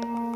Too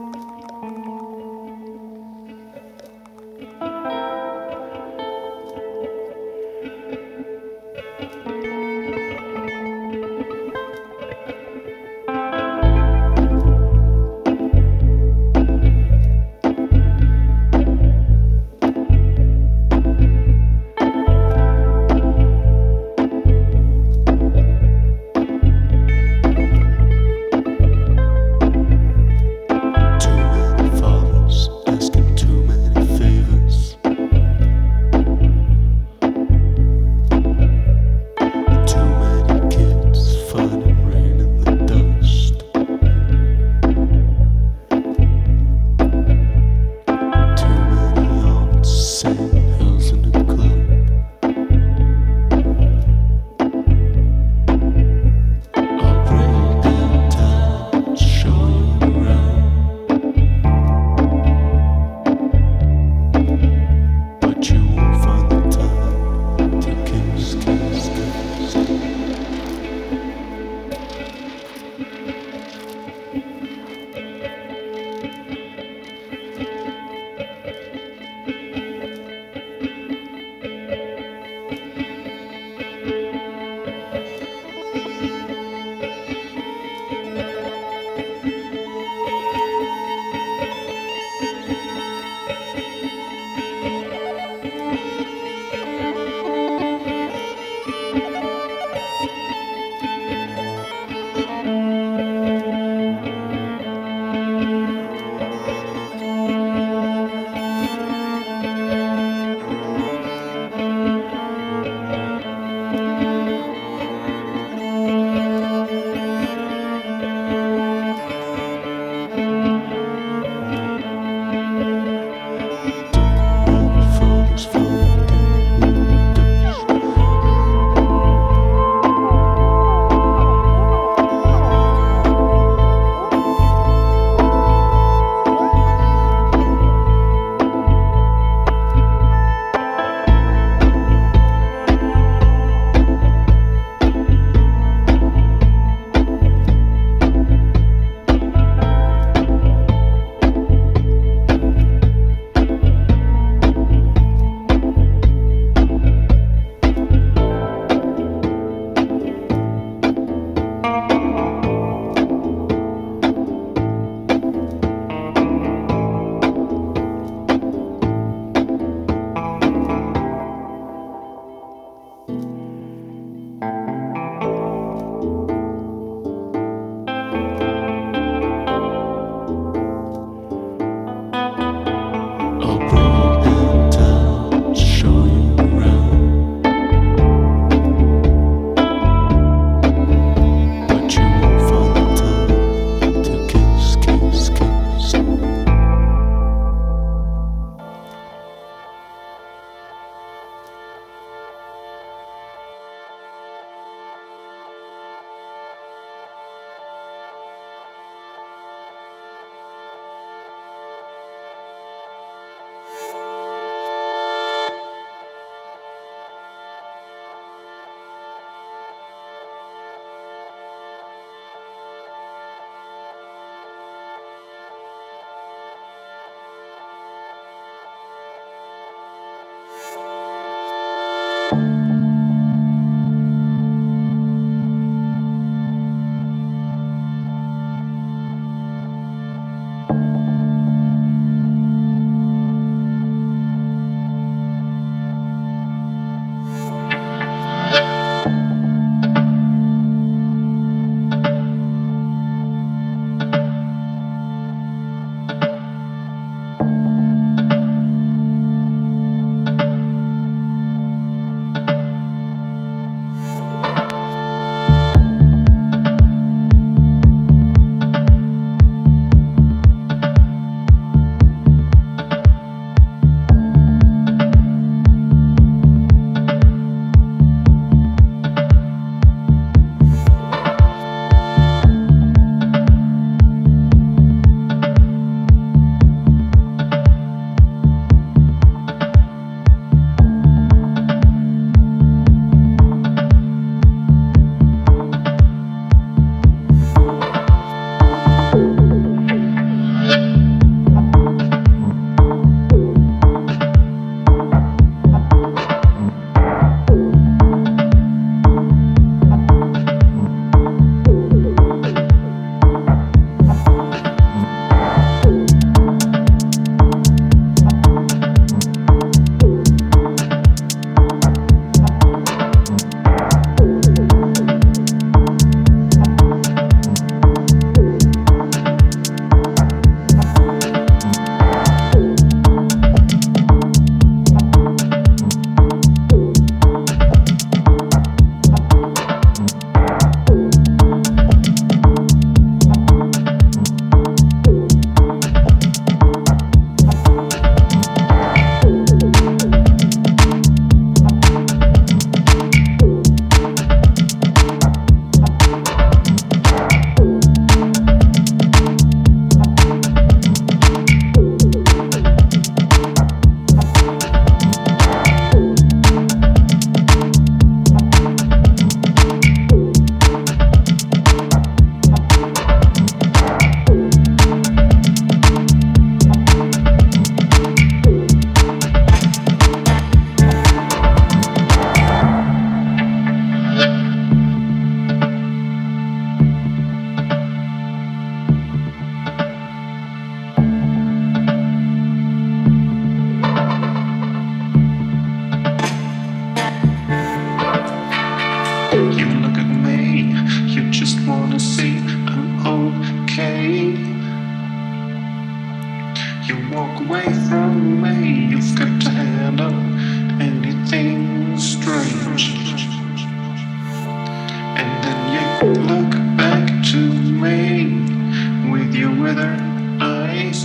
other eyes.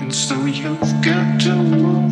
And so you've got to move.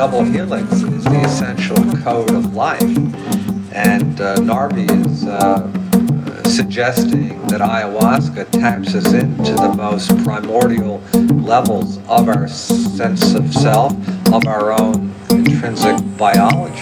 Double helix is the essential code of life. And uh, Narby is uh, suggesting that ayahuasca taps us into the most primordial levels of our sense of self, of our own intrinsic biology.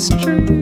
is true.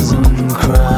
doesn't cry.